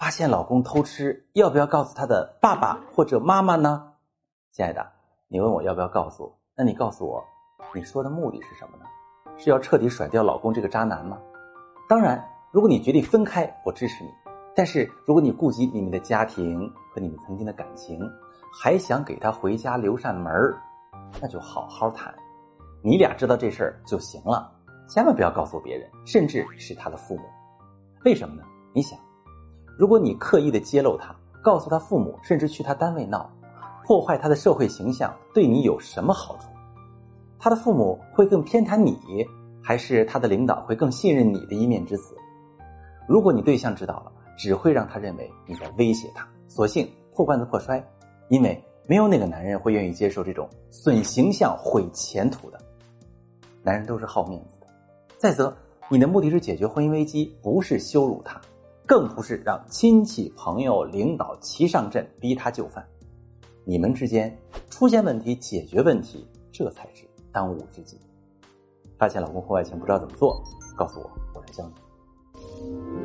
发现老公偷吃，要不要告诉他的爸爸或者妈妈呢？亲爱的，你问我要不要告诉？那你告诉我，你说的目的是什么呢？是要彻底甩掉老公这个渣男吗？当然，如果你决定分开，我支持你。但是，如果你顾及你们的家庭和你们曾经的感情，还想给他回家留扇门那就好好谈。你俩知道这事儿就行了，千万不要告诉别人，甚至是他的父母。为什么呢？你想，如果你刻意的揭露他，告诉他父母，甚至去他单位闹，破坏他的社会形象，对你有什么好处？他的父母会更偏袒你，还是他的领导会更信任你的一面之词？如果你对象知道了，只会让他认为你在威胁他，索性破罐子破摔，因为没有哪个男人会愿意接受这种损形象、毁前途的。男人都是好面子的。再则，你的目的是解决婚姻危机，不是羞辱他，更不是让亲戚、朋友、领导齐上阵逼他就范。你们之间出现问题，解决问题，这才是当务之急。发现老公婚外情不知道怎么做，告诉我，我来教你。